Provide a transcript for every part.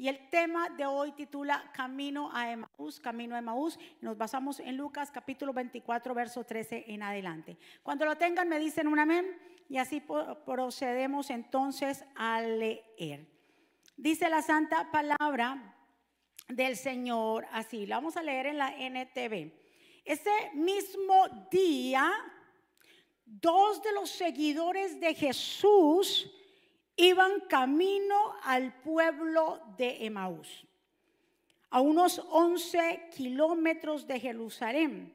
Y el tema de hoy titula Camino a Emaús, Camino a Emaús. Nos basamos en Lucas capítulo 24, verso 13 en adelante. Cuando lo tengan me dicen un amén y así procedemos entonces a leer. Dice la santa palabra del Señor así. La vamos a leer en la NTV. Ese mismo día, dos de los seguidores de Jesús iban camino al pueblo de Emaús, a unos 11 kilómetros de Jerusalén.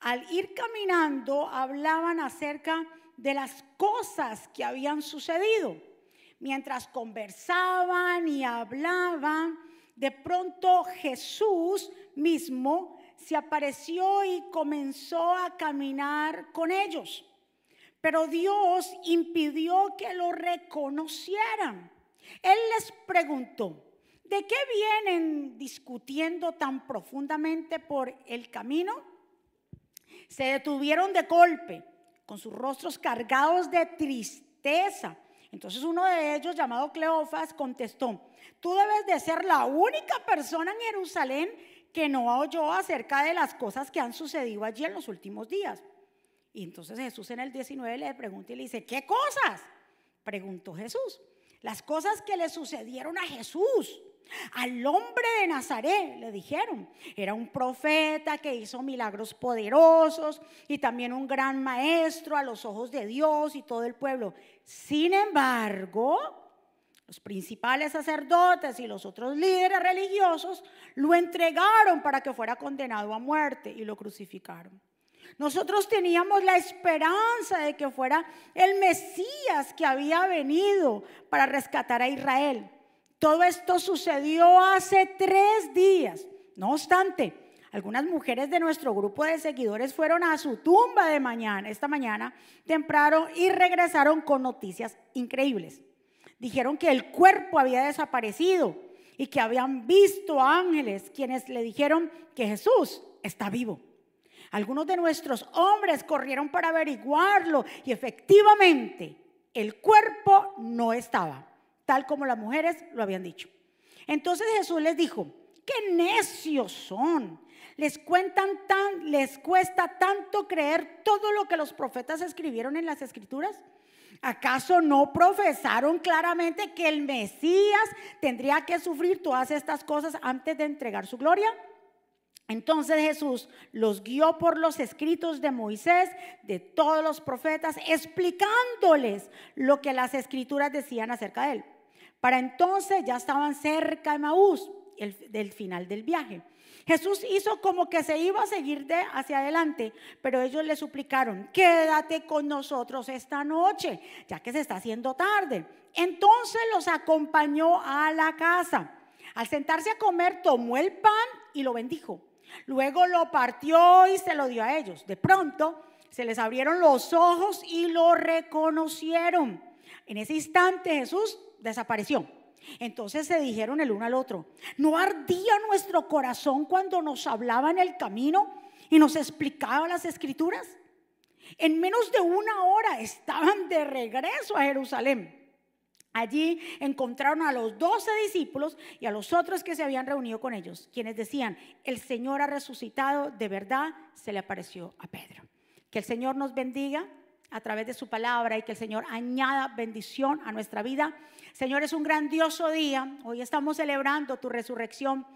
Al ir caminando hablaban acerca de las cosas que habían sucedido. Mientras conversaban y hablaban, de pronto Jesús mismo se apareció y comenzó a caminar con ellos. Pero Dios impidió que lo reconocieran. Él les preguntó, ¿de qué vienen discutiendo tan profundamente por el camino? Se detuvieron de golpe, con sus rostros cargados de tristeza. Entonces uno de ellos, llamado Cleofas, contestó, tú debes de ser la única persona en Jerusalén que no oyó acerca de las cosas que han sucedido allí en los últimos días. Y entonces Jesús en el 19 le pregunta y le dice, ¿qué cosas? Preguntó Jesús. Las cosas que le sucedieron a Jesús. Al hombre de Nazaret le dijeron, era un profeta que hizo milagros poderosos y también un gran maestro a los ojos de Dios y todo el pueblo. Sin embargo, los principales sacerdotes y los otros líderes religiosos lo entregaron para que fuera condenado a muerte y lo crucificaron. Nosotros teníamos la esperanza de que fuera el Mesías que había venido para rescatar a Israel. Todo esto sucedió hace tres días. No obstante, algunas mujeres de nuestro grupo de seguidores fueron a su tumba de mañana, esta mañana, temprano, y regresaron con noticias increíbles. Dijeron que el cuerpo había desaparecido y que habían visto ángeles quienes le dijeron que Jesús está vivo. Algunos de nuestros hombres corrieron para averiguarlo y efectivamente el cuerpo no estaba, tal como las mujeres lo habían dicho. Entonces Jesús les dijo, qué necios son. Les cuentan tan, les cuesta tanto creer todo lo que los profetas escribieron en las escrituras. ¿Acaso no profesaron claramente que el Mesías tendría que sufrir todas estas cosas antes de entregar su gloria? Entonces Jesús los guió por los escritos de Moisés, de todos los profetas, explicándoles lo que las escrituras decían acerca de él. Para entonces ya estaban cerca de Maús, del final del viaje. Jesús hizo como que se iba a seguir de hacia adelante, pero ellos le suplicaron, quédate con nosotros esta noche, ya que se está haciendo tarde. Entonces los acompañó a la casa. Al sentarse a comer, tomó el pan y lo bendijo. Luego lo partió y se lo dio a ellos. De pronto se les abrieron los ojos y lo reconocieron. En ese instante Jesús desapareció. Entonces se dijeron el uno al otro, ¿no ardía nuestro corazón cuando nos hablaba en el camino y nos explicaba las escrituras? En menos de una hora estaban de regreso a Jerusalén. Allí encontraron a los doce discípulos y a los otros que se habían reunido con ellos, quienes decían, el Señor ha resucitado, de verdad se le apareció a Pedro. Que el Señor nos bendiga a través de su palabra y que el Señor añada bendición a nuestra vida. Señor, es un grandioso día. Hoy estamos celebrando tu resurrección.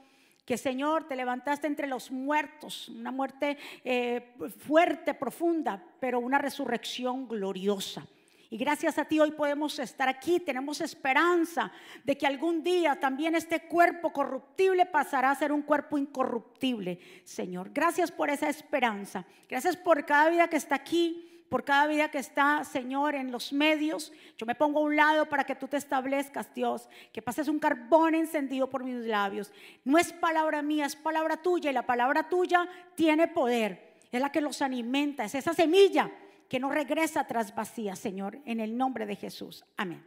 Que Señor, te levantaste entre los muertos, una muerte eh, fuerte, profunda, pero una resurrección gloriosa. Y gracias a ti hoy podemos estar aquí, tenemos esperanza de que algún día también este cuerpo corruptible pasará a ser un cuerpo incorruptible, Señor. Gracias por esa esperanza. Gracias por cada vida que está aquí, por cada vida que está, Señor, en los medios. Yo me pongo a un lado para que tú te establezcas, Dios, que pases un carbón encendido por mis labios. No es palabra mía, es palabra tuya y la palabra tuya tiene poder. Es la que los alimenta, es esa semilla que no regresa tras vacía, Señor, en el nombre de Jesús. Amén.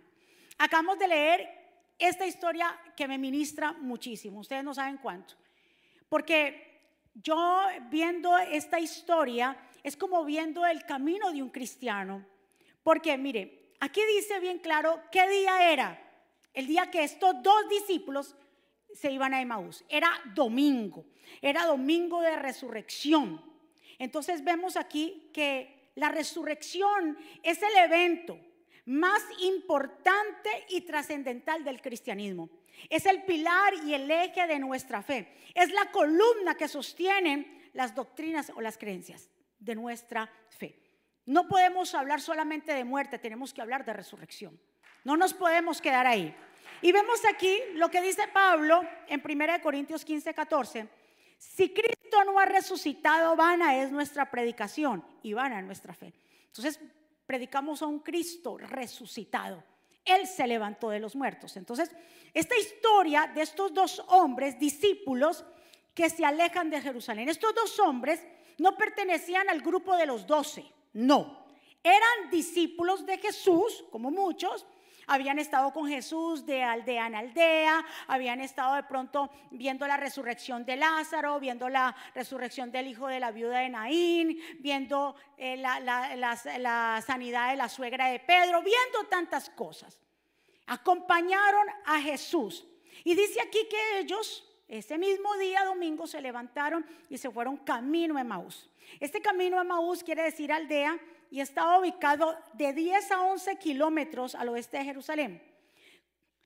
Acabamos de leer esta historia que me ministra muchísimo. Ustedes no saben cuánto. Porque yo viendo esta historia es como viendo el camino de un cristiano. Porque mire, aquí dice bien claro qué día era. El día que estos dos discípulos se iban a Emaús. Era domingo, era domingo de resurrección. Entonces vemos aquí que la resurrección es el evento más importante y trascendental del cristianismo. Es el pilar y el eje de nuestra fe. Es la columna que sostiene las doctrinas o las creencias de nuestra fe. No podemos hablar solamente de muerte, tenemos que hablar de resurrección. No nos podemos quedar ahí. Y vemos aquí lo que dice Pablo en 1 Corintios 15, 14. Si Cristo no ha resucitado, vana es nuestra predicación y vana es nuestra fe. Entonces, predicamos a un Cristo resucitado. Él se levantó de los muertos. Entonces, esta historia de estos dos hombres, discípulos, que se alejan de Jerusalén. Estos dos hombres no pertenecían al grupo de los doce, no. Eran discípulos de Jesús, como muchos, habían estado con Jesús de aldea en aldea, habían estado de pronto viendo la resurrección de Lázaro, viendo la resurrección del hijo de la viuda de Naín, viendo eh, la, la sanidad de la suegra de Pedro, viendo tantas cosas. Acompañaron a Jesús. Y dice aquí que ellos ese mismo día, domingo, se levantaron y se fueron camino a Emaús. Este camino a Emaús quiere decir aldea y estaba ubicado de 10 a 11 kilómetros al oeste de Jerusalén.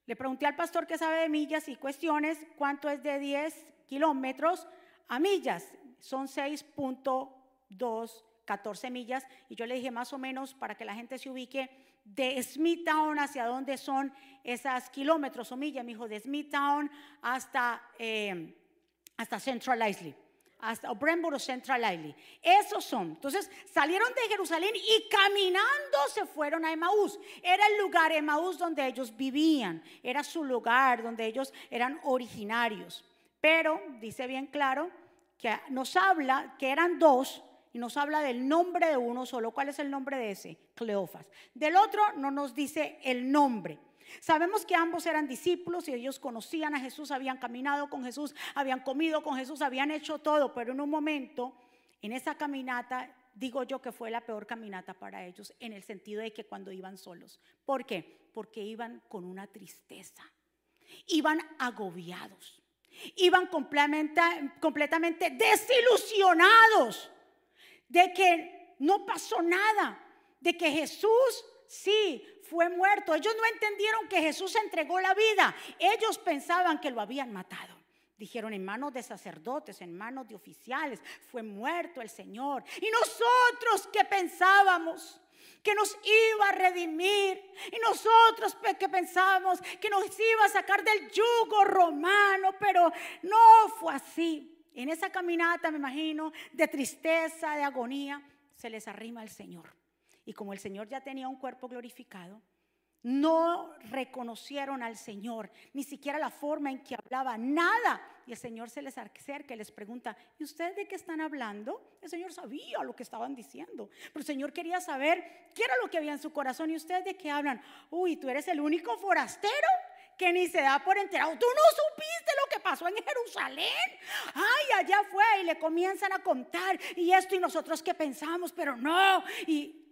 Le pregunté al pastor que sabe de millas y cuestiones cuánto es de 10 kilómetros a millas. Son 6.2, 14 millas. Y yo le dije más o menos para que la gente se ubique de Smithtown hacia dónde son esas kilómetros o millas. Me dijo de Smithtown hasta, eh, hasta Central Isley hasta Brentwood Central Island. Esos son. Entonces salieron de Jerusalén y caminando se fueron a Emaús. Era el lugar Emaús donde ellos vivían. Era su lugar donde ellos eran originarios. Pero dice bien claro que nos habla que eran dos y nos habla del nombre de uno solo. ¿Cuál es el nombre de ese? Cleofas. Del otro no nos dice el nombre. Sabemos que ambos eran discípulos y ellos conocían a Jesús, habían caminado con Jesús, habían comido con Jesús, habían hecho todo, pero en un momento, en esa caminata, digo yo que fue la peor caminata para ellos, en el sentido de que cuando iban solos. ¿Por qué? Porque iban con una tristeza, iban agobiados, iban completamente, desilusionados de que no pasó nada, de que Jesús sí fue muerto. Ellos no entendieron que Jesús entregó la vida. Ellos pensaban que lo habían matado. Dijeron en manos de sacerdotes, en manos de oficiales, fue muerto el Señor. Y nosotros que pensábamos que nos iba a redimir. Y nosotros que pensábamos que nos iba a sacar del yugo romano, pero no fue así. En esa caminata, me imagino, de tristeza, de agonía, se les arrima el Señor. Y como el Señor ya tenía un cuerpo glorificado, no reconocieron al Señor, ni siquiera la forma en que hablaba, nada. Y el Señor se les acerca y les pregunta, ¿y ustedes de qué están hablando? El Señor sabía lo que estaban diciendo, pero el Señor quería saber qué era lo que había en su corazón. ¿Y ustedes de qué hablan? Uy, tú eres el único forastero que ni se da por enterado. Tú no supiste lo que pasó en Jerusalén. Ay, allá fue y le comienzan a contar y esto y nosotros que pensamos, pero no. Y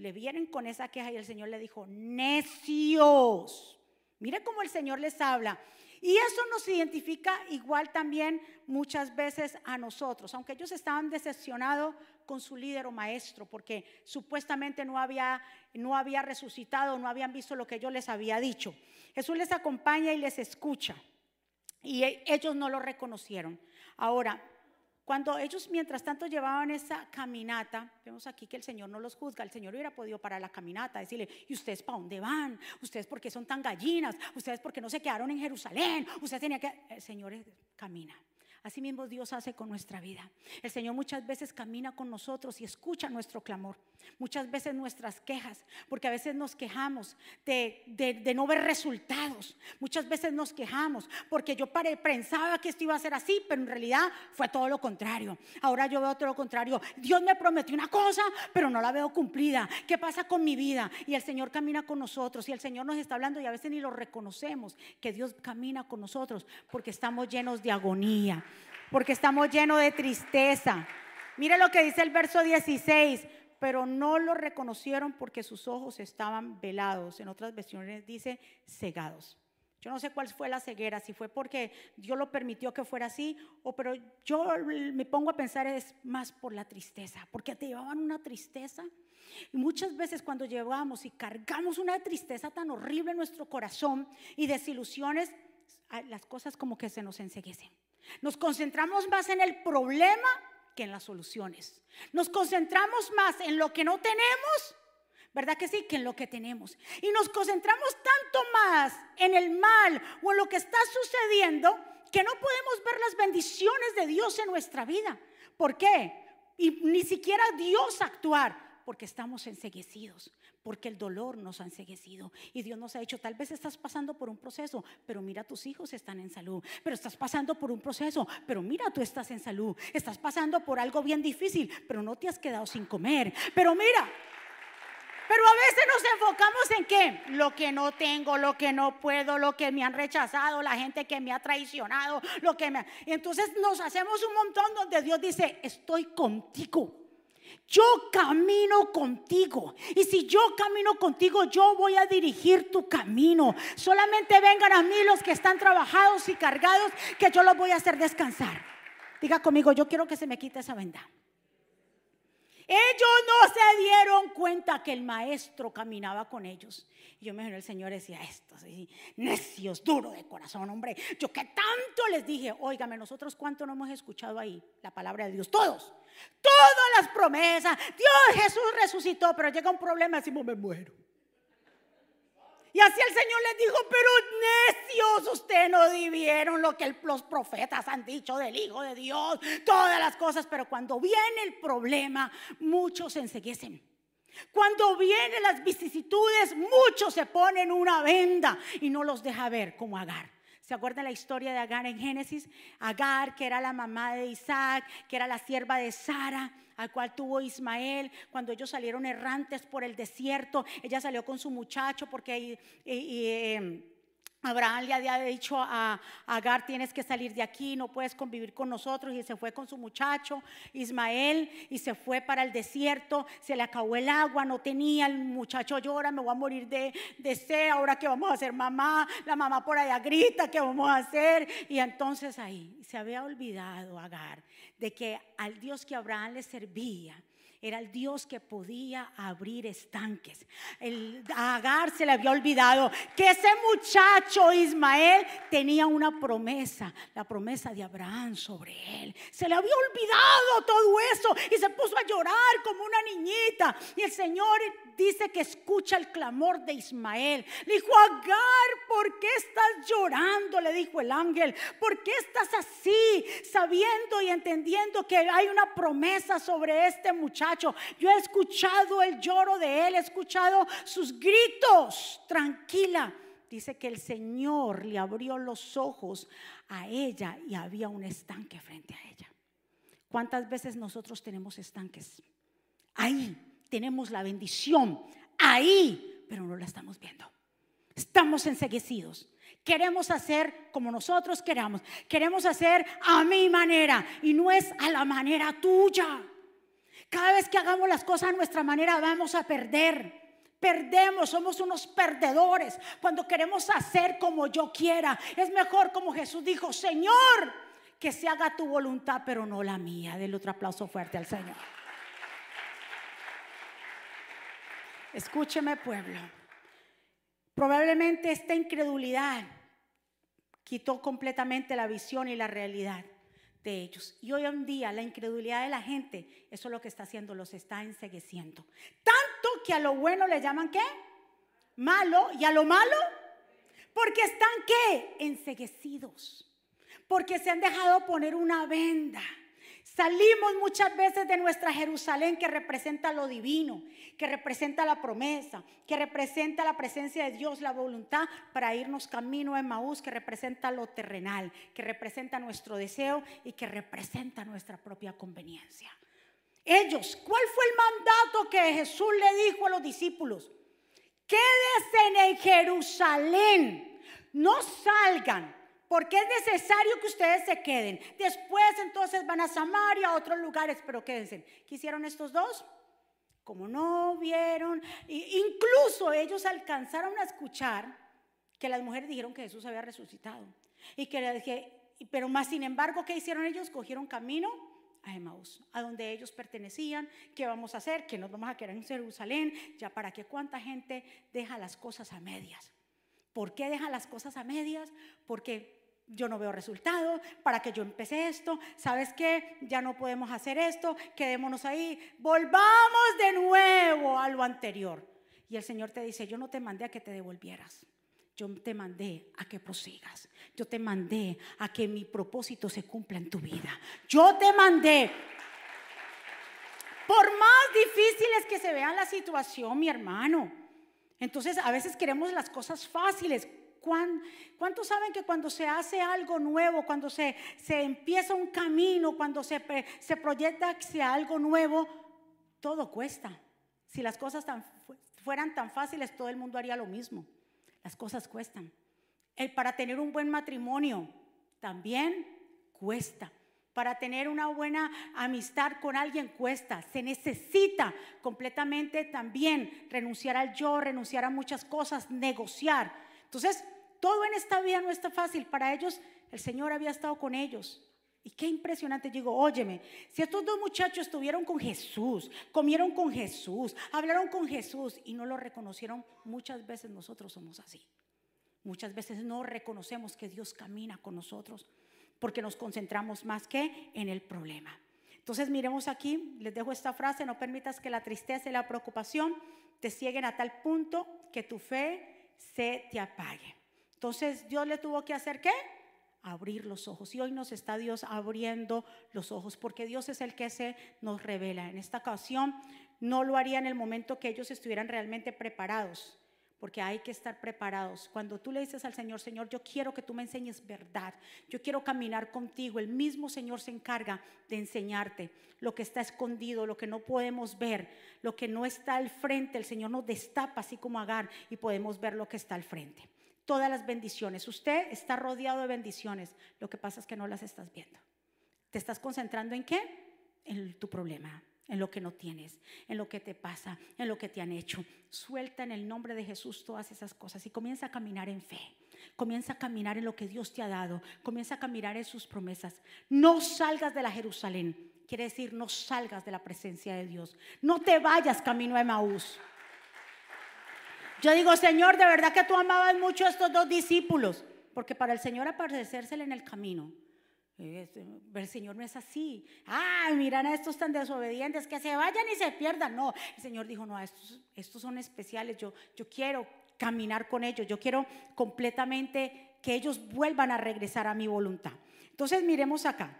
le vienen con esa queja y el Señor le dijo, necios. Mire cómo el Señor les habla. Y eso nos identifica igual también muchas veces a nosotros, aunque ellos estaban decepcionados con su líder o maestro, porque supuestamente no había, no había resucitado, no habían visto lo que yo les había dicho. Jesús les acompaña y les escucha. Y ellos no lo reconocieron. Ahora, cuando ellos mientras tanto llevaban esa caminata, vemos aquí que el Señor no los juzga, el Señor hubiera podido parar la caminata, decirle, ¿y ustedes para dónde van? ¿Ustedes por qué son tan gallinas? ¿Ustedes por qué no se quedaron en Jerusalén? Ustedes tenían que... El Señor camina. Así mismo Dios hace con nuestra vida. El Señor muchas veces camina con nosotros y escucha nuestro clamor. Muchas veces nuestras quejas, porque a veces nos quejamos de, no ver resultados. Muchas veces nos quejamos porque yo pensaba que esto iba a ser así, pero en realidad fue todo lo contrario. Ahora yo veo todo lo contrario. Dios me prometió una cosa, pero no la veo cumplida. ¿Qué pasa con mi vida? Y el Señor camina con nosotros y el Señor nos está hablando y a veces ni lo reconocemos que Dios camina con nosotros porque estamos llenos de agonía porque estamos llenos de tristeza. Mire lo que dice el verso 16, pero no lo reconocieron porque sus ojos estaban velados. En otras versiones dice cegados. Yo no sé cuál fue la ceguera, si fue porque Dios lo permitió que fuera así, o pero yo me pongo a pensar es más por la tristeza, porque te llevaban una tristeza. Y muchas veces cuando llevamos y cargamos una tristeza tan horrible en nuestro corazón y desilusiones, las cosas como que se nos enseguecen. Nos concentramos más en el problema que en las soluciones. Nos concentramos más en lo que no tenemos ¿Verdad que sí? Que en lo que tenemos. Y nos concentramos tanto más en el mal o en lo que está sucediendo que no podemos ver las bendiciones de Dios en nuestra vida. ¿Por qué? Y ni siquiera Dios actuar. Porque estamos enseguecidos, porque el dolor nos ha enseguecido. Y Dios nos ha dicho, tal vez estás pasando por un proceso, pero mira, tus hijos están en salud. Pero estás pasando por un proceso, pero mira, tú estás en salud. Estás pasando por algo bien difícil, pero no te has quedado sin comer. Pero mira, pero a veces nos enfocamos en qué? Lo que no tengo, lo que no puedo, lo que me han rechazado, la gente que me ha traicionado, lo que me... Entonces nos hacemos un montón donde Dios dice, estoy contigo. Yo camino contigo. Y si yo camino contigo, yo voy a dirigir tu camino. Solamente vengan a mí los que están trabajados y cargados, que yo los voy a hacer descansar. Diga conmigo, yo quiero que se me quite esa venda. Ellos no se dieron cuenta que el maestro caminaba con ellos. Y yo me imagino el Señor decía, estos necios, duros de corazón, hombre. Yo que tanto les dije, óigame, nosotros cuánto no hemos escuchado ahí la palabra de Dios. Todos, todas las promesas. Dios Jesús resucitó, pero llega un problema, decimos, me muero. Y así el Señor les dijo, pero necios, ustedes no vivieron lo que los profetas han dicho del Hijo de Dios, todas las cosas, pero cuando viene el problema, muchos se enseguecen. Cuando vienen las vicisitudes, muchos se ponen una venda y no los deja ver como Agar. ¿Se acuerdan la historia de Agar en Génesis? Agar, que era la mamá de Isaac, que era la sierva de Sara, al cual tuvo Ismael cuando ellos salieron errantes por el desierto. Ella salió con su muchacho porque... Em, Abraham le había dicho a Agar, tienes que salir de aquí, no puedes convivir con nosotros. Y se fue con su muchacho Ismael y se fue para el desierto. Se le acabó el agua, no tenía. El muchacho llora, me voy a morir de, de sed. Ahora que vamos a hacer mamá, la mamá por allá grita, ¿qué vamos a hacer? Y entonces ahí se había olvidado Agar de que al Dios que Abraham le servía era el Dios que podía abrir estanques. El Agar se le había olvidado que ese muchacho Ismael tenía una promesa, la promesa de Abraham sobre él. Se le había olvidado todo eso y se puso a llorar como una niñita. Y el Señor dice que escucha el clamor de Ismael. Le dijo, Agar, ¿por qué estás llorando? Le dijo el ángel, ¿por qué estás así? Sabiendo y entendiendo que hay una promesa sobre este yo he escuchado el lloro de él, he escuchado sus gritos. Tranquila. Dice que el Señor le abrió los ojos a ella y había un estanque frente a ella. ¿Cuántas veces nosotros tenemos estanques? Ahí tenemos la bendición, ahí, pero no la estamos viendo. Estamos enseguecidos. Queremos hacer como nosotros queramos. Queremos hacer a mi manera y no es a la manera tuya. Cada vez que hagamos las cosas a nuestra manera vamos a perder. Perdemos, somos unos perdedores cuando queremos hacer como yo quiera. Es mejor como Jesús dijo, Señor, que se haga tu voluntad, pero no la mía. Del otro aplauso fuerte al Señor. Escúcheme pueblo. Probablemente esta incredulidad quitó completamente la visión y la realidad de ellos. Y hoy en día la incredulidad de la gente, eso es lo que está haciendo, los está ensegueciendo. Tanto que a lo bueno le llaman qué? Malo. ¿Y a lo malo? Porque están qué? Enseguecidos. Porque se han dejado poner una venda. Salimos muchas veces de nuestra Jerusalén que representa lo divino, que representa la promesa, que representa la presencia de Dios, la voluntad, para irnos camino a Maús, que representa lo terrenal, que representa nuestro deseo y que representa nuestra propia conveniencia. Ellos, ¿cuál fue el mandato que Jesús le dijo a los discípulos? Quédense en Jerusalén, no salgan porque es necesario que ustedes se queden. Después entonces van a Samaria, a otros lugares, pero quédense. ¿Qué hicieron estos dos? Como no vieron, incluso ellos alcanzaron a escuchar que las mujeres dijeron que Jesús había resucitado. Y que, pero más sin embargo, ¿qué hicieron ellos? Cogieron camino a Emaús, a donde ellos pertenecían, qué vamos a hacer, que nos vamos a quedar en Jerusalén, ya para que cuánta gente deja las cosas a medias. ¿Por qué deja las cosas a medias? Porque yo no veo resultado, para que yo empecé esto, ¿sabes qué? Ya no podemos hacer esto, quedémonos ahí, volvamos de nuevo a lo anterior. Y el Señor te dice, yo no te mandé a que te devolvieras. Yo te mandé a que prosigas. Yo te mandé a que mi propósito se cumpla en tu vida. Yo te mandé. Por más difíciles que se vean la situación, mi hermano. Entonces, a veces queremos las cosas fáciles. ¿Cuántos saben que cuando se hace algo nuevo, cuando se, se empieza un camino, cuando se, se proyecta hacia algo nuevo, todo cuesta? Si las cosas fueran tan fáciles, todo el mundo haría lo mismo. Las cosas cuestan. El para tener un buen matrimonio también cuesta. Para tener una buena amistad con alguien cuesta. Se necesita completamente también renunciar al yo, renunciar a muchas cosas, negociar. Entonces, todo en esta vida no está fácil. Para ellos, el Señor había estado con ellos. Y qué impresionante, digo, óyeme, si estos dos muchachos estuvieron con Jesús, comieron con Jesús, hablaron con Jesús y no lo reconocieron, muchas veces nosotros somos así. Muchas veces no reconocemos que Dios camina con nosotros porque nos concentramos más que en el problema. Entonces miremos aquí, les dejo esta frase, no permitas que la tristeza y la preocupación te cieguen a tal punto que tu fe se te apague. Entonces Dios le tuvo que hacer qué? Abrir los ojos. Y hoy nos está Dios abriendo los ojos, porque Dios es el que se nos revela. En esta ocasión no lo haría en el momento que ellos estuvieran realmente preparados, porque hay que estar preparados. Cuando tú le dices al Señor, Señor, yo quiero que tú me enseñes verdad, yo quiero caminar contigo, el mismo Señor se encarga de enseñarte lo que está escondido, lo que no podemos ver, lo que no está al frente, el Señor nos destapa así como Agar y podemos ver lo que está al frente. Todas las bendiciones, usted está rodeado de bendiciones, lo que pasa es que no las estás viendo. ¿Te estás concentrando en qué? En tu problema en lo que no tienes, en lo que te pasa, en lo que te han hecho. Suelta en el nombre de Jesús todas esas cosas y comienza a caminar en fe. Comienza a caminar en lo que Dios te ha dado. Comienza a caminar en sus promesas. No salgas de la Jerusalén. Quiere decir, no salgas de la presencia de Dios. No te vayas camino a Emaús. Yo digo, Señor, de verdad que tú amabas mucho a estos dos discípulos. Porque para el Señor aparecérsele en el camino el Señor no es así. Ay, miran a estos tan desobedientes que se vayan y se pierdan. No, el Señor dijo, no, estos, estos son especiales. Yo, yo quiero caminar con ellos. Yo quiero completamente que ellos vuelvan a regresar a mi voluntad. Entonces miremos acá.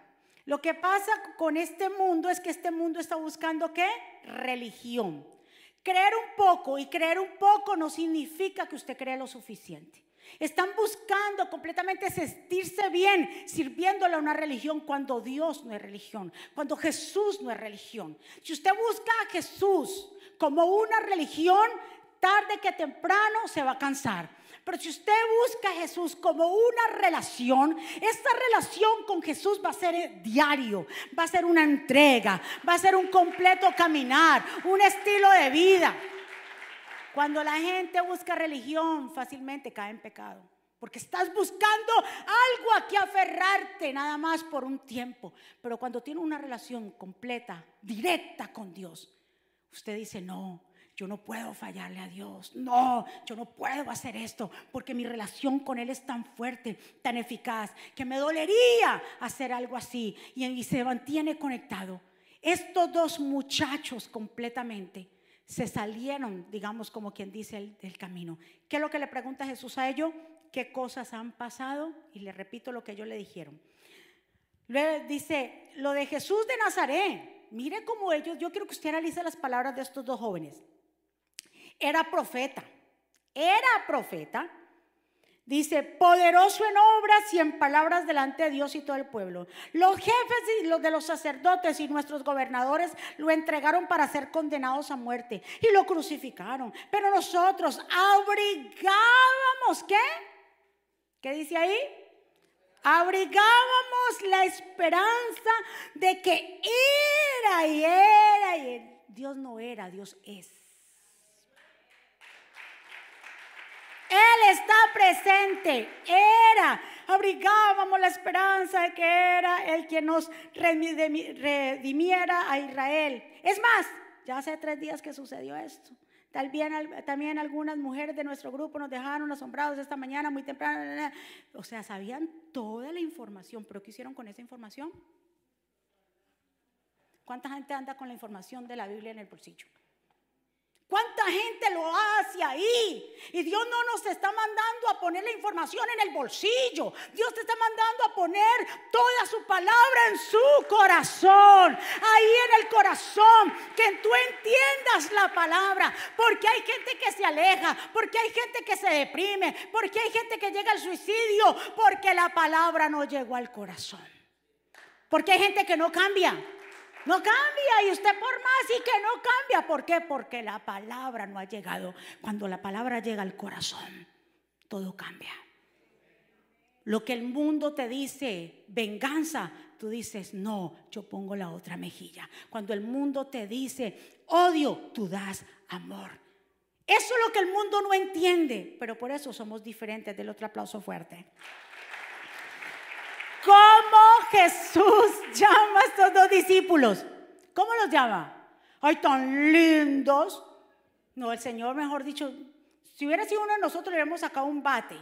Lo que pasa con este mundo es que este mundo está buscando qué? Religión. Creer un poco y creer un poco no significa que usted cree lo suficiente. Están buscando completamente sentirse bien sirviéndole a una religión cuando Dios no es religión, cuando Jesús no es religión. Si usted busca a Jesús como una religión, tarde que temprano se va a cansar. Pero si usted busca a Jesús como una relación, esta relación con Jesús va a ser diario, va a ser una entrega, va a ser un completo caminar, un estilo de vida. Cuando la gente busca religión, fácilmente cae en pecado. Porque estás buscando algo a que aferrarte nada más por un tiempo. Pero cuando tiene una relación completa, directa con Dios, usted dice, no, yo no puedo fallarle a Dios. No, yo no puedo hacer esto porque mi relación con Él es tan fuerte, tan eficaz, que me dolería hacer algo así. Y, y se mantiene conectado. Estos dos muchachos completamente se salieron, digamos, como quien dice, del camino. ¿Qué es lo que le pregunta Jesús a ellos? ¿Qué cosas han pasado? Y le repito lo que ellos le dijeron. Luego dice, lo de Jesús de Nazaret. Mire cómo ellos, yo quiero que usted analice las palabras de estos dos jóvenes. Era profeta, era profeta, Dice, poderoso en obras y en palabras delante de Dios y todo el pueblo. Los jefes y los de los sacerdotes y nuestros gobernadores lo entregaron para ser condenados a muerte y lo crucificaron. Pero nosotros abrigábamos, ¿qué? ¿Qué dice ahí? Abrigábamos la esperanza de que era y era y Dios no era, Dios es. Él Él está presente. Era, abrigábamos la esperanza de que era el quien nos redimiera a Israel. Es más, ya hace tres días que sucedió esto. También, también algunas mujeres de nuestro grupo nos dejaron asombrados esta mañana muy temprano. O sea, sabían toda la información, pero ¿qué hicieron con esa información? ¿Cuánta gente anda con la información de la Biblia en el bolsillo? ¿Cuánta gente lo hace ahí? Y Dios no nos está mandando a poner la información en el bolsillo. Dios te está mandando a poner toda su palabra en su corazón. Ahí en el corazón. Que tú entiendas la palabra. Porque hay gente que se aleja. Porque hay gente que se deprime. Porque hay gente que llega al suicidio. Porque la palabra no llegó al corazón. Porque hay gente que no cambia. No cambia y usted por más y que no cambia. ¿Por qué? Porque la palabra no ha llegado. Cuando la palabra llega al corazón, todo cambia. Lo que el mundo te dice, venganza, tú dices, no, yo pongo la otra mejilla. Cuando el mundo te dice, odio, tú das amor. Eso es lo que el mundo no entiende, pero por eso somos diferentes. Del otro aplauso fuerte. ¿Cómo Jesús llama a estos dos discípulos? ¿Cómo los llama? Ay, tan lindos. No, el Señor, mejor dicho, si hubiera sido uno de nosotros, le hubiéramos sacado un bate.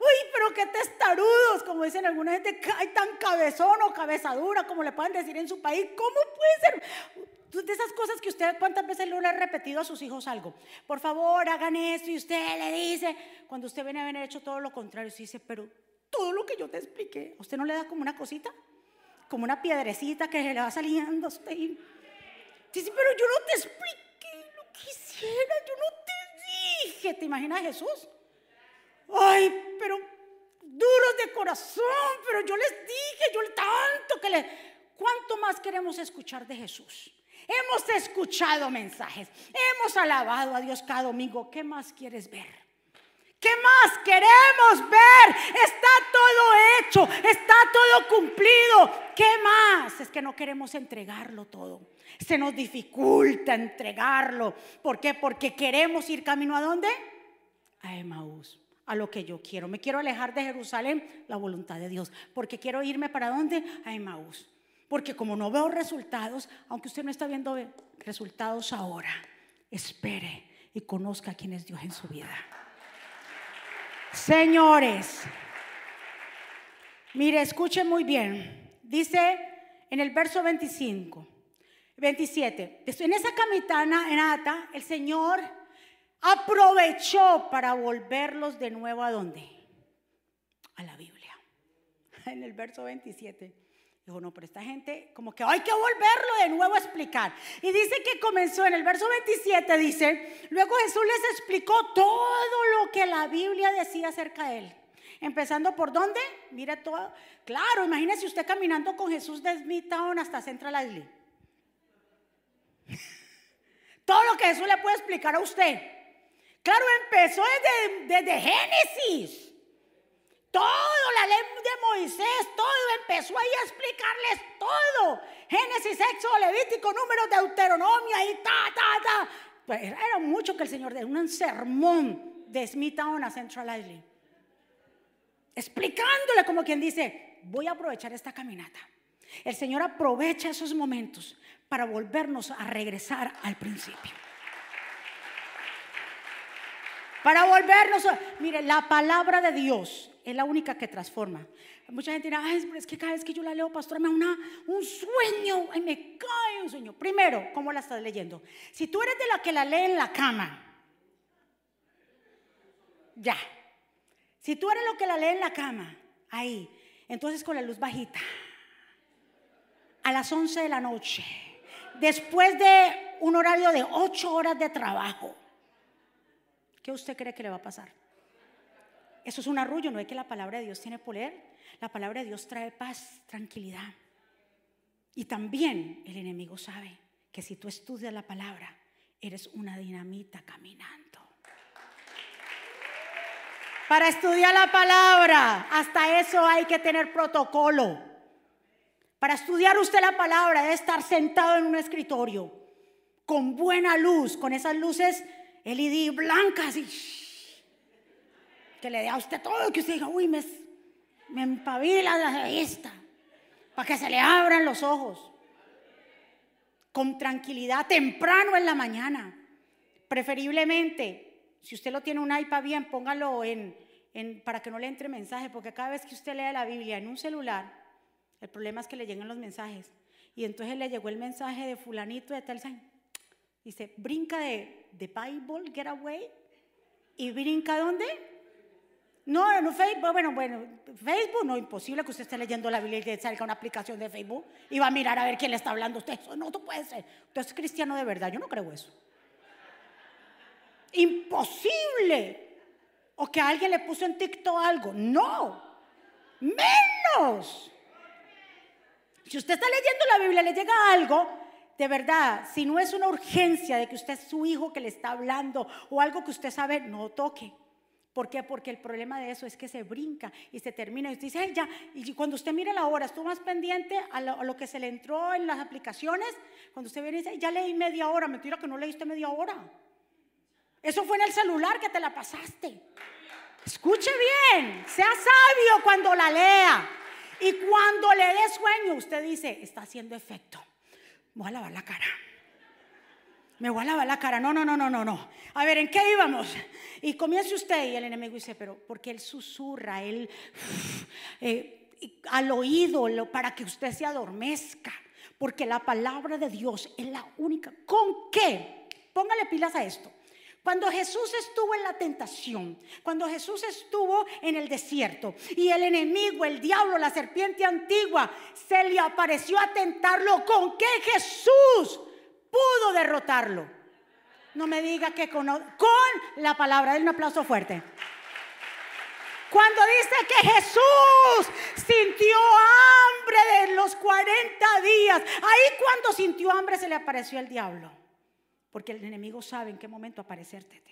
Uy, pero qué testarudos, como dicen alguna gente, ay, tan cabezón o cabezadura, como le pueden decir en su país. ¿Cómo puede ser? De esas cosas que usted, ¿cuántas veces le ha repetido a sus hijos algo? Por favor, hagan esto y usted le dice, cuando usted viene a haber hecho todo lo contrario, usted dice, pero todo lo que yo te expliqué, ¿usted no le da como una cosita? Como una piedrecita que se le va saliendo a usted. Dice, pero yo no te expliqué lo que hiciera, yo no te dije. ¿Te imaginas Jesús? Ay, pero duros de corazón, pero yo les dije, yo tanto que le... ¿Cuánto más queremos escuchar de Jesús? Hemos escuchado mensajes, hemos alabado a Dios cada domingo. ¿Qué más quieres ver? ¿Qué más queremos ver? Está todo hecho, está todo cumplido. ¿Qué más? Es que no queremos entregarlo todo. Se nos dificulta entregarlo. ¿Por qué? Porque queremos ir camino a dónde? A Emaús, a lo que yo quiero. Me quiero alejar de Jerusalén, la voluntad de Dios. Porque quiero irme para dónde? A Emaús. Porque como no veo resultados, aunque usted no está viendo resultados ahora, espere y conozca quién es Dios en su vida. Señores, mire, escuchen muy bien. Dice en el verso 25, 27, en esa camitana en Ata, el Señor aprovechó para volverlos de nuevo a dónde? A la Biblia. En el verso 27. Dijo, no, pero esta gente como que hay que volverlo de nuevo a explicar. Y dice que comenzó en el verso 27, dice, luego Jesús les explicó todo lo que la Biblia decía acerca de él. Empezando por dónde? Mire todo. Claro, imagínese usted caminando con Jesús de Smithtown hasta Central Island. todo lo que Jesús le puede explicar a usted. Claro, empezó desde, desde Génesis. Todo, la ley de Moisés, todo empezó ahí a explicarles todo. Génesis, Éxodo, Levítico, números, Deuteronomio y ta, ta, ta. Pues era mucho que el Señor de un sermón de Smithtown a Central Island. Explicándole como quien dice, voy a aprovechar esta caminata. El Señor aprovecha esos momentos para volvernos a regresar al principio. Para volvernos, mire, la palabra de Dios es la única que transforma. Mucha gente dirá, Ay, es que cada vez que yo la leo, pastor, me da una, un sueño, ay, me cae un sueño. Primero, ¿cómo la estás leyendo? Si tú eres de la que la lee en la cama, ya. Si tú eres lo que la lee en la cama, ahí, entonces con la luz bajita, a las 11 de la noche, después de un horario de 8 horas de trabajo, ¿qué usted cree que le va a pasar? Eso es un arrullo, no es que la palabra de Dios tiene poder. La palabra de Dios trae paz, tranquilidad. Y también el enemigo sabe que si tú estudias la palabra, eres una dinamita caminando. Para estudiar la palabra, hasta eso hay que tener protocolo. Para estudiar usted la palabra, debe estar sentado en un escritorio con buena luz, con esas luces LED blancas y que le dé a usted todo, que usted diga, uy, me, me empavila la vista, para que se le abran los ojos, con tranquilidad, temprano en la mañana. Preferiblemente, si usted lo tiene un iPad bien, póngalo en, para que no le entre mensaje, porque cada vez que usted lee la Biblia en un celular, el problema es que le llegan los mensajes. Y entonces le llegó el mensaje de fulanito de tal, dice, brinca de, de Bible, get away, y brinca dónde? No, no Facebook, bueno, bueno, Facebook no, imposible que usted esté leyendo la Biblia y le salga una aplicación de Facebook y va a mirar a ver quién le está hablando a usted. Eso no, no puede ser. Usted es cristiano de verdad, yo no creo eso. Imposible. O que alguien le puso en TikTok algo. No. Menos. Si usted está leyendo la Biblia, le llega algo, de verdad, si no es una urgencia de que usted es su hijo que le está hablando o algo que usted sabe, no toque. ¿Por qué? Porque el problema de eso es que se brinca y se termina. Y usted dice, ya, y cuando usted mira la hora, estuvo más pendiente a lo, que se le entró en las aplicaciones. Cuando usted viene y dice, ya leí media hora, mentira que no leíste media hora. Eso fue en el celular que te la pasaste. Escuche bien, sea sabio cuando la lea. Y cuando le dé sueño, usted dice, está haciendo efecto. Voy a lavar la cara me voy a lavar la cara. No, no, no, no, no, no. A ver, ¿en qué íbamos? Y comience usted y el enemigo dice, pero porque él susurra, él eh, al oído para que usted se adormezca. Porque la palabra de Dios es la única. ¿Con qué? Póngale pilas a esto. Cuando Jesús estuvo en la tentación, cuando Jesús estuvo en el desierto y el enemigo, el diablo, la serpiente antigua, se le apareció a tentarlo, ¿con qué Jesús pudo derrotarlo. No me diga que con, la palabra. Denle un aplauso fuerte. Cuando dice que Jesús sintió hambre de los 40 días, ahí cuando sintió hambre se le apareció el diablo. Porque el enemigo sabe en qué momento aparecerte.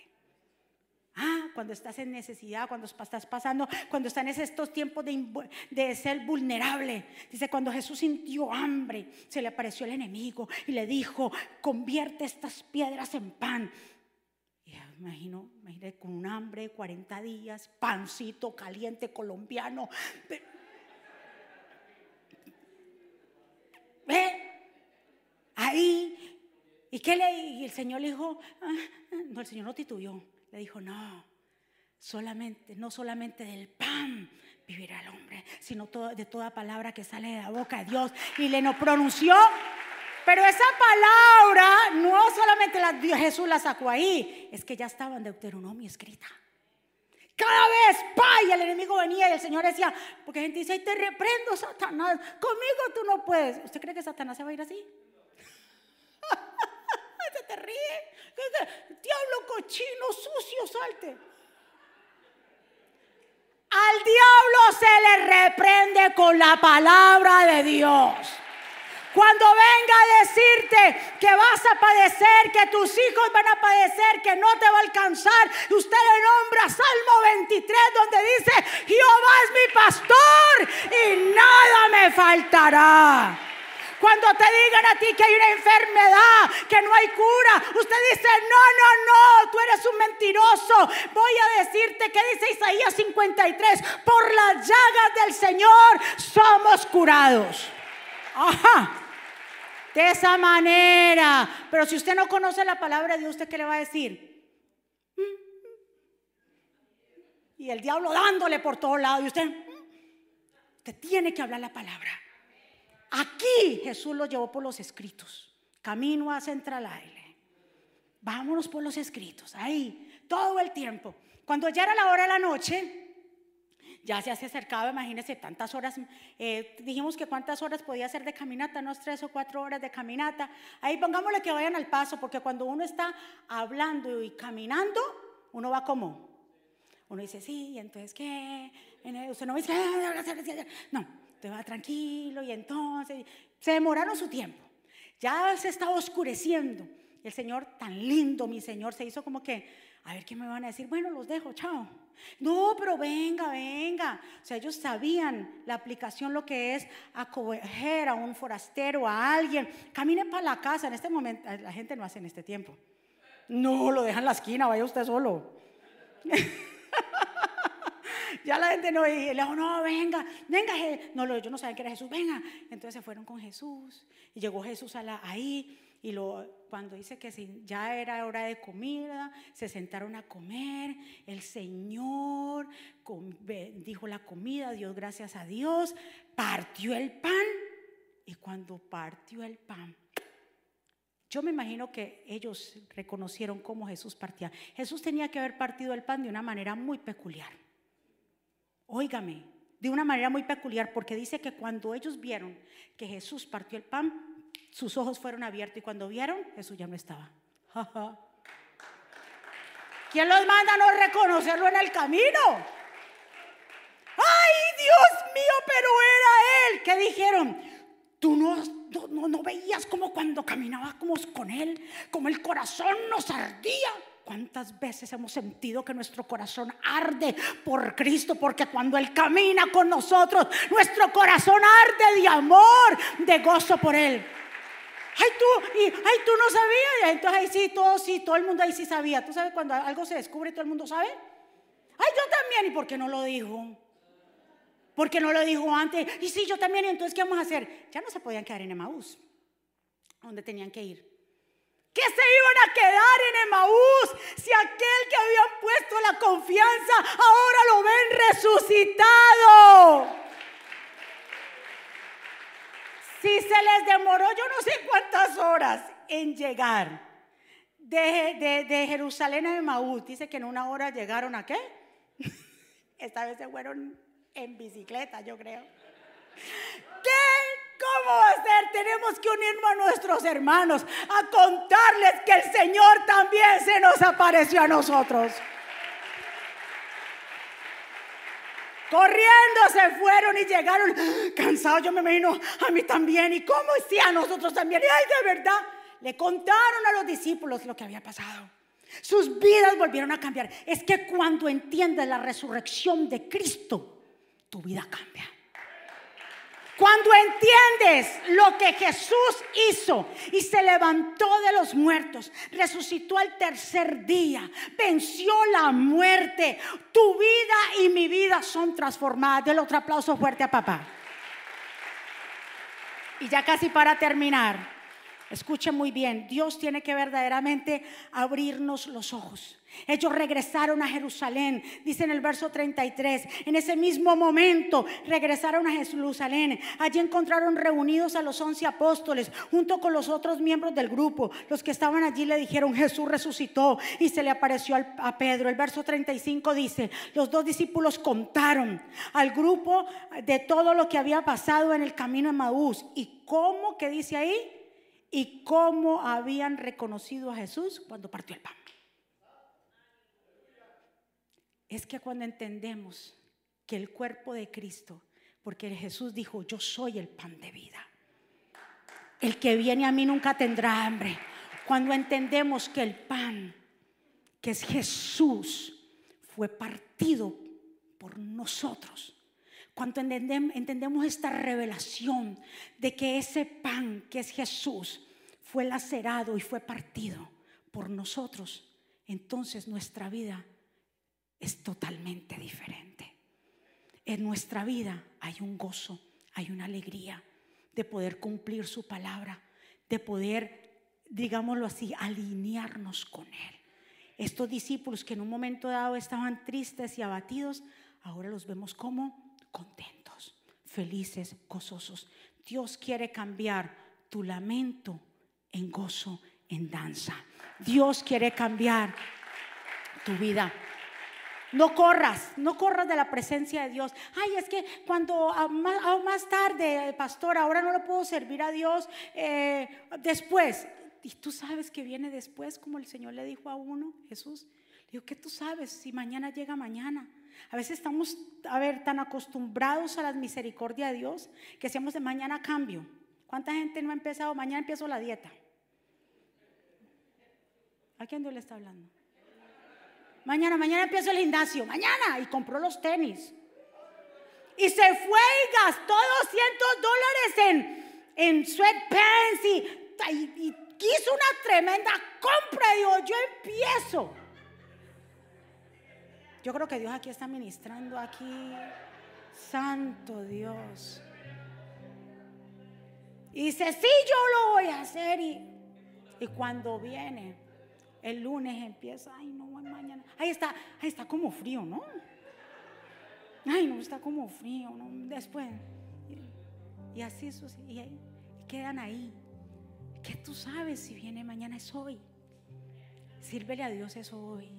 Ah, cuando estás en necesidad, cuando estás pasando, cuando están en estos tiempos de, ser vulnerable. Dice, cuando Jesús sintió hambre, se le apareció el enemigo y le dijo, convierte estas piedras en pan. Y imagino, imagino con un hambre de 40 días, pancito caliente colombiano. ¿Ve? Ahí. ¿Y qué le? Y el Señor le dijo, ah, no, el Señor no titubió le dijo, no, solamente, no solamente del pan vivirá el hombre, sino de toda palabra que sale de la boca de Dios. Y le no pronunció, pero esa palabra no solamente la, Jesús la sacó ahí, es que ya estaba en Deuteronomio escrita. Cada vez, pa, y el enemigo venía y el Señor decía, porque gente dice, te reprendo, Satanás, conmigo tú no puedes. ¿Usted cree que Satanás se va a ir así? Te ríe. Diablo cochino, sucio, salte. Al diablo se le reprende con la palabra de Dios. Cuando venga a decirte que vas a padecer, que tus hijos van a padecer, que no te va a alcanzar, usted le nombra Salmo 23 donde dice, Jehová es mi pastor y nada me faltará. Cuando te digan a ti que hay una enfermedad, que no hay cura, usted dice, no, no, no, tú eres un mentiroso. Voy a decirte que dice Isaías 53, por las llagas del Señor somos curados. Ajá. De esa manera. Pero si usted no conoce la palabra de Dios, ¿usted qué le va a decir? Y el diablo dándole por todos lados. Y usted, usted tiene que hablar la palabra. Aquí Jesús lo llevó por los escritos. Camino a Central Aire. Vámonos por los escritos. Ahí, todo el tiempo. Cuando ya era la hora de la noche, ya se hace acercaba, imagínense, tantas horas. Eh, dijimos que cuántas horas podía ser de caminata, no tres o cuatro horas de caminata. Ahí pongámosle que vayan al paso, porque cuando uno está hablando y caminando, uno va como. Uno dice, sí, y entonces, ¿qué? Usted no dice, no, te va tranquilo y entonces se demoraron su tiempo. Ya se estaba oscureciendo. El Señor, tan lindo, mi Señor, se hizo como que, a ver qué me van a decir. Bueno, los dejo, chao. No, pero venga, venga. O sea, ellos sabían la aplicación, lo que es acoger a un forastero, a alguien. Camine para la casa. En este momento, la gente no hace en este tiempo. No, lo dejan en la esquina, vaya usted solo. Ya la gente no, y le dijo, no, venga, venga. No, yo no sabía que era Jesús, venga. Entonces se fueron con Jesús y llegó Jesús ahí y lo, cuando dice que ya era hora de comida, se sentaron a comer, el Señor dijo la comida, Dios gracias a Dios, partió el pan y cuando partió el pan, yo me imagino que ellos reconocieron cómo Jesús partía. Jesús tenía que haber partido el pan de una manera muy peculiar. Óigame, de una manera muy peculiar, porque dice que cuando ellos vieron que Jesús partió el pan, sus ojos fueron abiertos y cuando vieron, Jesús ya no estaba. ¿Quién los manda a no reconocerlo en el camino? ¡Ay, Dios mío! Pero era Él. ¿Qué dijeron? Tú no, no, no veías como cuando caminábamos con Él, como el corazón nos ardía. ¿Cuántas veces hemos sentido que nuestro corazón arde por Cristo? Porque cuando Él camina con nosotros, nuestro corazón arde de amor, de gozo por Él. Ay, tú, y, ay, tú no sabías. Entonces ahí sí, todo, sí, todo el mundo ahí sí sabía. ¿Tú sabes cuando algo se descubre, todo el mundo sabe? Ay, yo también. ¿Y por qué no lo dijo? ¿Por qué no lo dijo antes? Y sí, yo también. Entonces, ¿qué vamos a hacer? Ya no se podían quedar en Emaús. ¿A dónde tenían que ir? ¿Qué se iban a quedar en Emaús si aquel que habían puesto la confianza ahora lo ven resucitado? Si se les demoró yo no sé cuántas horas en llegar de, Jerusalén a Emaús, dice que en una hora llegaron a qué? Esta vez se fueron en bicicleta, yo creo. ¿Qué? ¿Cómo va a ser? Tenemos que unirnos a nuestros hermanos, a contarles que el Señor también se nos apareció a nosotros. Corriendo se fueron y llegaron cansados. Yo me imagino a mí también. ¿Y cómo si a nosotros también? Y ay, de verdad, le contaron a los discípulos lo que había pasado. Sus vidas volvieron a cambiar. Es que cuando entiendes la resurrección de Cristo, tu vida cambia. Cuando entiendes lo que Jesús hizo y se levantó de los muertos, resucitó al tercer día, venció la muerte, tu vida y mi vida son transformadas. Del otro aplauso fuerte a papá. Y ya casi para terminar, escuche muy bien, Dios tiene que verdaderamente abrirnos los ojos. Ellos regresaron a Jerusalén, dice en el verso 33. En ese mismo momento regresaron a Jerusalén. Allí encontraron reunidos a los once apóstoles junto con los otros miembros del grupo. Los que estaban allí le dijeron, Jesús resucitó y se le apareció a Pedro. El verso 35 dice, los dos discípulos contaron al grupo de todo lo que había pasado en el camino de Maús y cómo, que dice ahí, y cómo habían reconocido a Jesús cuando partió el pan es que cuando entendemos que el cuerpo de Cristo, porque Jesús dijo, yo soy el pan de vida. El que viene a mí nunca tendrá hambre. Cuando entendemos que el pan, que es Jesús, fue partido por nosotros. Cuando entendemos esta revelación de que ese pan, que es Jesús, fue lacerado y fue partido por nosotros, entonces nuestra vida es totalmente diferente. En nuestra vida hay un gozo, hay una alegría de poder cumplir su palabra, de poder, digámoslo así, alinearnos con Él. Estos discípulos que en un momento dado estaban tristes y abatidos, ahora los vemos como contentos, felices, gozosos. Dios quiere cambiar tu lamento en gozo, en danza. Dios quiere cambiar tu vida no corras, no corras de la presencia de Dios. Ay, es que cuando más, tarde, pastor, ahora no lo puedo servir a Dios eh, después. Y tú sabes que viene después, como el Señor le dijo a uno, Jesús. Le digo, ¿qué tú sabes si mañana llega mañana? A veces estamos, a ver, tan acostumbrados a la misericordia de Dios que hacemos de mañana cambio. ¿Cuánta gente no ha empezado? Mañana empiezo la dieta. ¿A quién Dios le está hablando? Mañana, mañana empiezo el gimnasio. Mañana. Y compró los tenis. Y se fue y gastó 200 dólares en, en sweatpants y, quiso una tremenda compra. Y digo, yo empiezo. Yo creo que Dios aquí está ministrando aquí. Santo Dios. Y dice, sí, yo lo voy a hacer. Y, y cuando viene, el lunes empieza, ay, no, Ahí está, ahí está como frío, ¿no? Ay, no, está como frío, ¿no? Después. Y, así, y, y quedan ahí. ¿Qué tú sabes si viene mañana es hoy? Sírvele a Dios es hoy.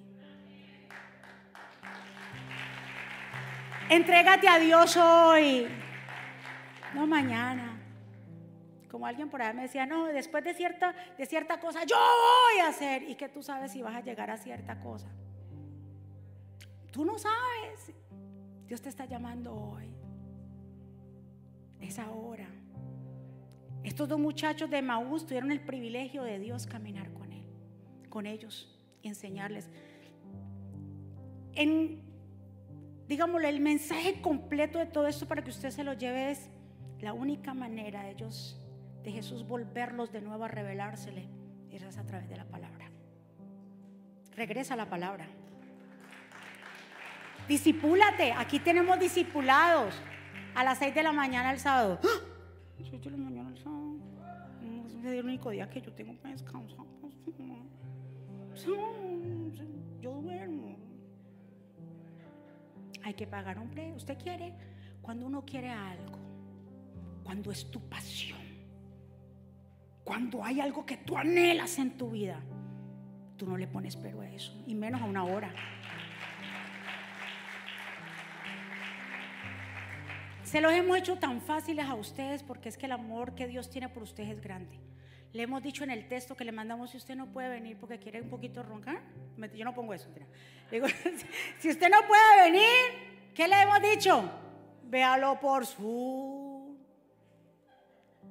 Entrégate a Dios hoy, no mañana. Como alguien por ahí me decía, no, después de cierta, de cierta cosa, yo voy a hacer. ¿Y que tú sabes si vas a llegar a cierta cosa? Tú no sabes. Dios te está llamando hoy. Es ahora. Estos dos muchachos de Maús tuvieron el privilegio de Dios caminar con él, con ellos y enseñarles. En digámosle, el mensaje completo de todo esto para que usted se lo lleve es la única manera de ellos, de Jesús volverlos de nuevo a revelársele, es a través de la palabra. Regresa a la palabra. Disipúlate. Aquí tenemos discipulados a las 6 de la mañana el sábado. 6 ¡Ah! de la mañana el sábado. Es el único día que yo tengo para descansar. Yo duermo. Hay que pagar un precio. ¿Usted quiere? Cuando uno quiere algo, cuando es tu pasión, cuando hay algo que tú anhelas en tu vida, tú no le pones pero a eso, y menos a una hora. Se los hemos hecho tan fáciles a ustedes porque es que el amor que Dios tiene por ustedes es grande. Le hemos dicho en el texto que le mandamos si usted no puede venir porque quiere un poquito roncar. Yo no pongo eso. Digo, si usted no puede venir, ¿qué le hemos dicho? Véalo por Zoom.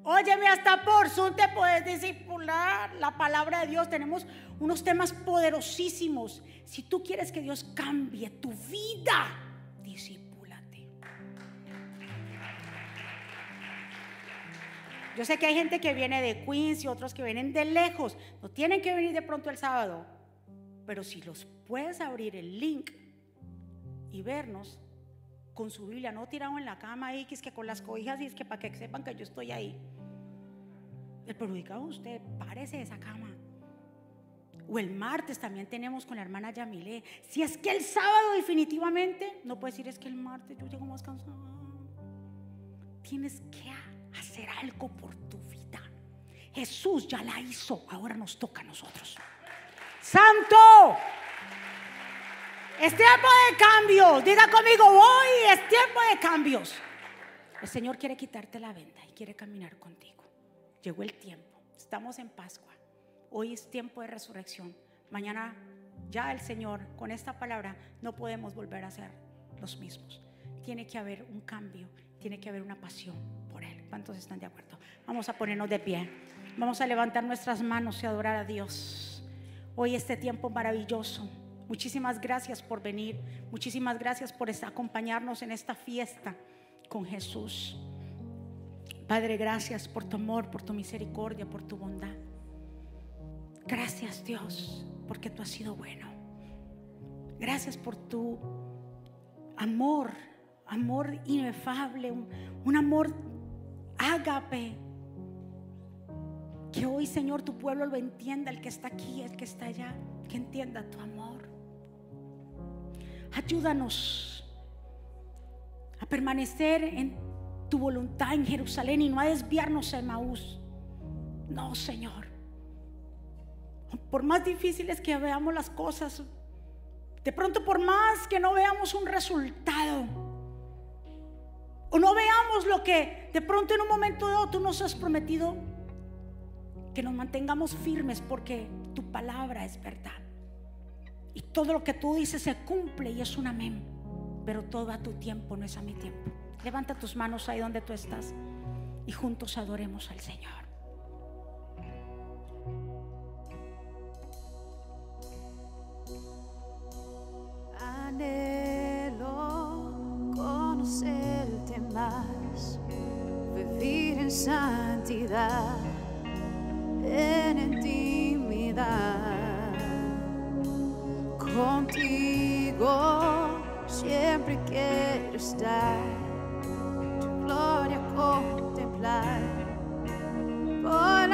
Óyeme, hasta por Zoom te puedes discipular la palabra de Dios. Tenemos unos temas poderosísimos. Si tú quieres que Dios cambie tu vida, Yo sé que hay gente que viene de Queens y otros que vienen de lejos. No tienen que venir de pronto el sábado. Pero si los puedes abrir el link y vernos con su Biblia, no tirado en la cama ahí, que es que con las cobijas y es que para que sepan que yo estoy ahí. El perjudicado usted, párese esa cama. O el martes también tenemos con la hermana Yamile. Si es que el sábado definitivamente, no puede decir es que el martes yo llego más cansado. Tienes que hacer algo por tu vida. Jesús ya la hizo, ahora nos toca a nosotros. Santo, es tiempo de cambios. Diga conmigo, hoy es tiempo de cambios. El Señor quiere quitarte la venda y quiere caminar contigo. Llegó el tiempo. Estamos en Pascua. Hoy es tiempo de resurrección. Mañana ya el Señor, con esta palabra, no podemos volver a ser los mismos. Tiene que haber un cambio, tiene que haber una pasión por Él. ¿Cuántos están de acuerdo? Vamos a ponernos de pie. Vamos a levantar nuestras manos y adorar a Dios. Hoy este tiempo maravilloso. Muchísimas gracias por venir. Muchísimas gracias por acompañarnos en esta fiesta con Jesús. Padre, gracias por tu amor, por tu misericordia, por tu bondad. Gracias Dios, porque tú has sido bueno. Gracias por tu amor, amor inefable, un, amor ágape. Que hoy, Señor, tu pueblo lo entienda, el que está aquí, el que está allá, que entienda tu amor. Ayúdanos a permanecer en tu voluntad en Jerusalén y no a desviarnos a Maús. No, Señor. Por más difíciles que veamos las cosas, de pronto por más que no veamos un resultado, o no veamos lo que de pronto en un momento dado tú nos has prometido. Que nos mantengamos firmes porque tu palabra es verdad. Y todo lo que tú dices se cumple y es un amén. Pero todo a tu tiempo, no es a mi tiempo. Levanta tus manos ahí donde tú estás y juntos adoremos al Señor. conocerte más, vivir en santidad, en intimidad contigo siempre quiero estar, tu gloria contemplar por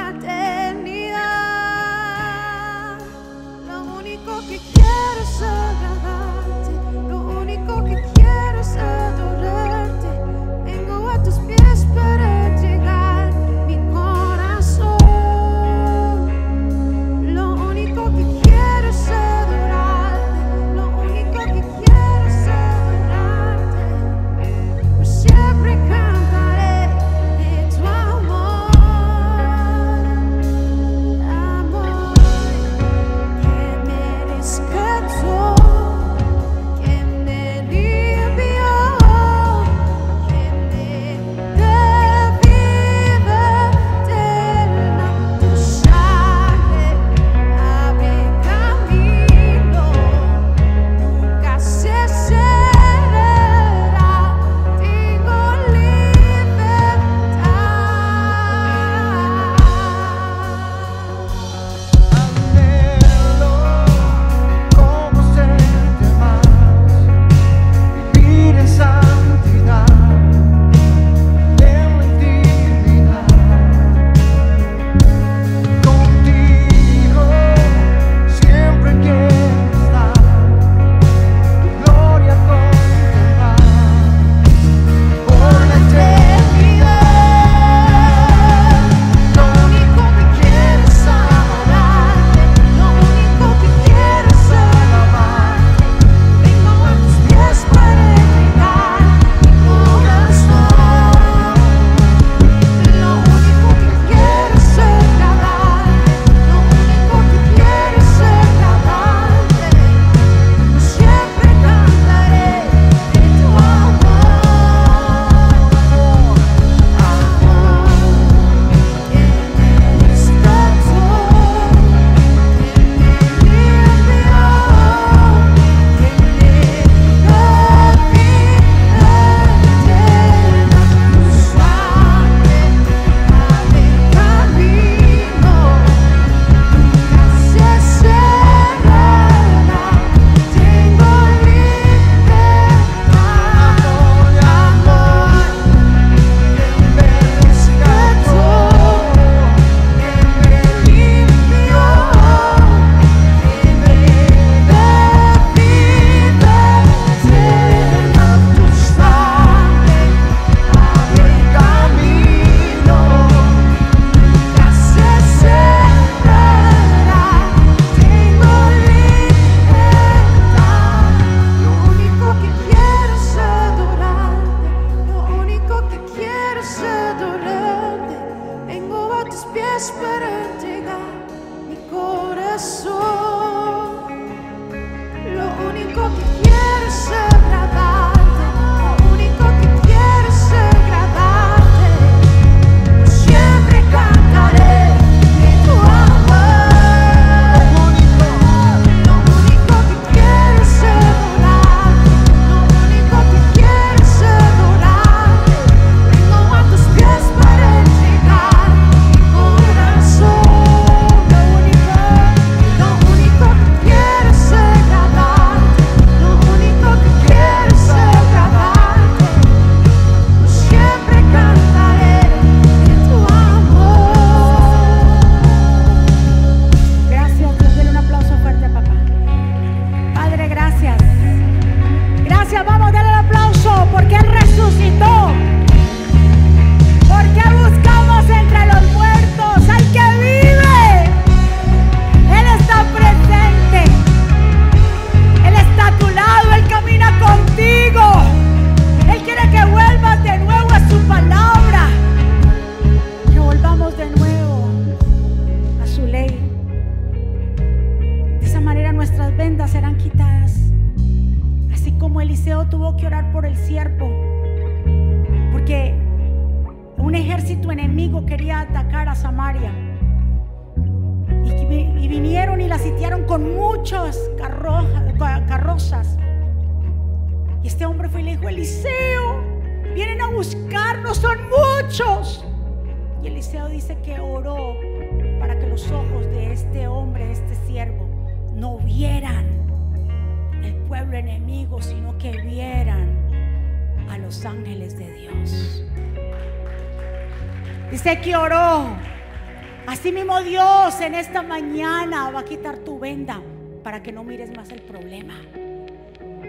para que no mires más el problema.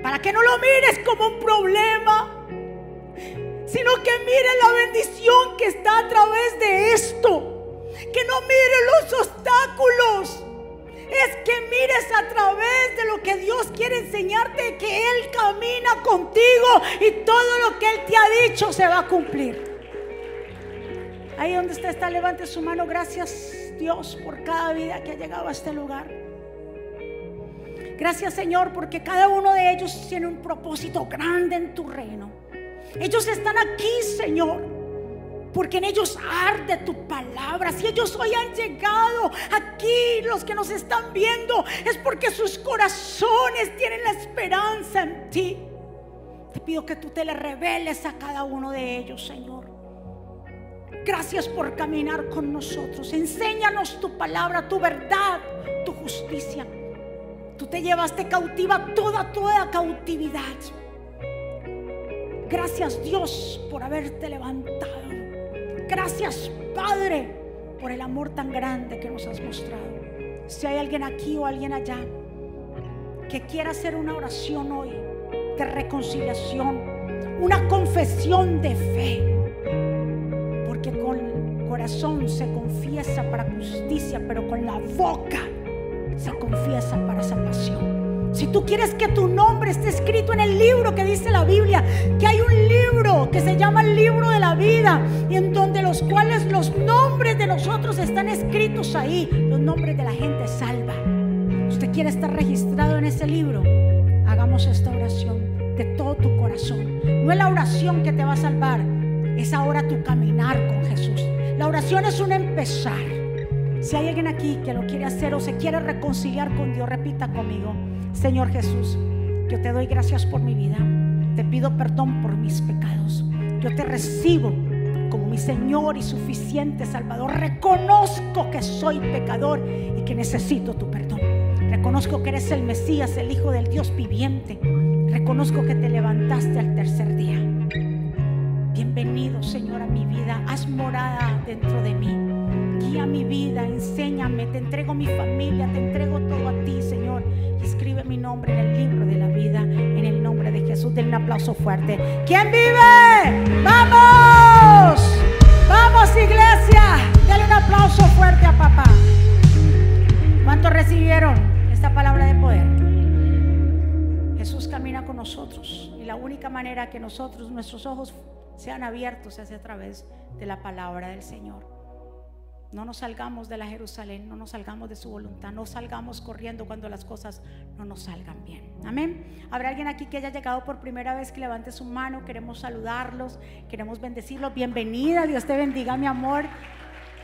Para que no lo mires como un problema, sino que mires la bendición que está a través de esto. Que no mires los obstáculos. Es que mires a través de lo que Dios quiere enseñarte, que Él camina contigo y todo lo que Él te ha dicho se va a cumplir. Ahí donde está, levante su mano. Gracias Dios por cada vida que ha llegado a este lugar. Gracias Señor porque cada uno de ellos tiene un propósito grande en tu reino. Ellos están aquí, Señor, porque en ellos arde tu palabra. Si ellos hoy han llegado aquí, los que nos están viendo, es porque sus corazones tienen la esperanza en ti. Te pido que tú te le reveles a cada uno de ellos, Señor. Gracias por caminar con nosotros. Enséñanos tu palabra, tu verdad, tu justicia. Tú te llevaste cautiva toda, toda cautividad. Gracias Dios por haberte levantado. Gracias Padre por el amor tan grande que nos has mostrado. Si hay alguien aquí o alguien allá que quiera hacer una oración hoy de reconciliación, una confesión de fe, porque con el corazón se confiesa para justicia, pero con la boca se confiesa para salvación. Si tú quieres que tu nombre esté escrito en el libro que dice la Biblia, que hay un libro que se llama el libro de la vida, y en donde los cuales los nombres de nosotros están escritos ahí, los nombres de la gente salva. Usted quiere estar registrado en ese libro, hagamos esta oración de todo tu corazón. No es la oración que te va a salvar, es ahora tu caminar con Jesús. La oración es un empezar. Si hay alguien aquí que lo quiere hacer o se quiere reconciliar con Dios, repita conmigo. Señor Jesús, yo te doy gracias por mi vida. Te pido perdón por mis pecados. Yo te recibo como mi Señor y suficiente Salvador. Reconozco que soy pecador y que necesito tu perdón. Reconozco que eres el Mesías, el Hijo del Dios viviente. Reconozco que te levantaste al tercer día. Bienvenido, Señor, a mi vida. Haz morada dentro de mí. Guía mi vida, enséñame. Te entrego mi familia, te entrego todo a ti, Señor. Escribe mi nombre en el libro de la vida, en el nombre de Jesús. Denle un aplauso fuerte. ¿Quién vive? ¡Vamos! ¡Vamos, iglesia! Denle un aplauso fuerte a papá. ¿Cuántos recibieron esta palabra de poder? Jesús camina con nosotros y la única manera que nosotros, nuestros ojos sean abiertos es a través de la palabra del Señor. No nos salgamos de la Jerusalén, no nos salgamos de su voluntad, no salgamos corriendo cuando las cosas no nos salgan bien. Amén. Habrá alguien aquí que haya llegado por primera vez que levante su mano, queremos saludarlos, queremos bendecirlos. Bienvenida, Dios te bendiga, mi amor.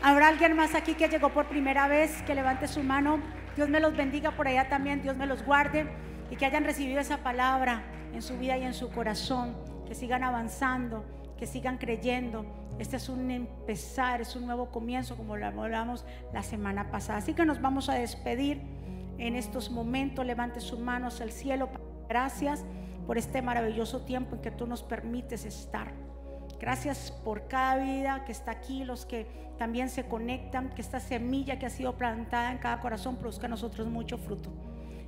Habrá alguien más aquí que llegó por primera vez que levante su mano. Dios me los bendiga por allá también, Dios me los guarde y que hayan recibido esa palabra en su vida y en su corazón, que sigan avanzando, que sigan creyendo. Este es un empezar, es un nuevo comienzo, como lo hablamos la semana pasada. Así que nos vamos a despedir en estos momentos. Levante sus manos al cielo. Gracias por este maravilloso tiempo en que tú nos permites estar. Gracias por cada vida que está aquí, los que también se conectan, que esta semilla que ha sido plantada en cada corazón produzca a nosotros mucho fruto.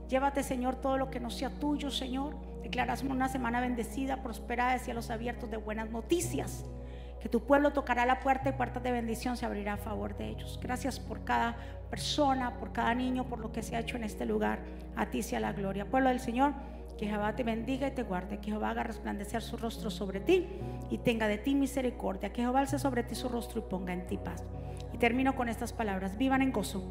Llévate, Señor, todo lo que no sea tuyo, Señor. Declaramos una semana bendecida, prosperada, cielos abiertos, de buenas noticias. Que tu pueblo tocará la puerta y puertas de bendición se abrirá a favor de ellos. Gracias por cada persona, por cada niño, por lo que se ha hecho en este lugar. A ti sea la gloria. Pueblo del Señor, que Jehová te bendiga y te guarde. Que Jehová haga resplandecer su rostro sobre ti y tenga de ti misericordia. Que Jehová alce sobre ti su rostro y ponga en ti paz. Y termino con estas palabras. Vivan en gozo.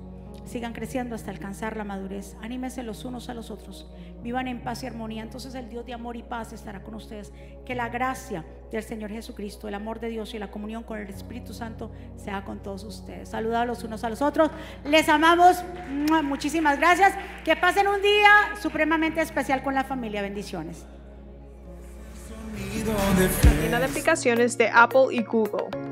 Sigan creciendo hasta alcanzar la madurez. Anímense los unos a los otros. Vivan en paz y armonía. Entonces el Dios de amor y paz estará con ustedes. Que la gracia del Señor Jesucristo, el amor de Dios y la comunión con el Espíritu Santo sea con todos ustedes. Saludados los unos a los otros. Les amamos. Muchísimas gracias. Que pasen un día supremamente especial con la familia. Bendiciones. Tienda de aplicaciones de Apple y Google.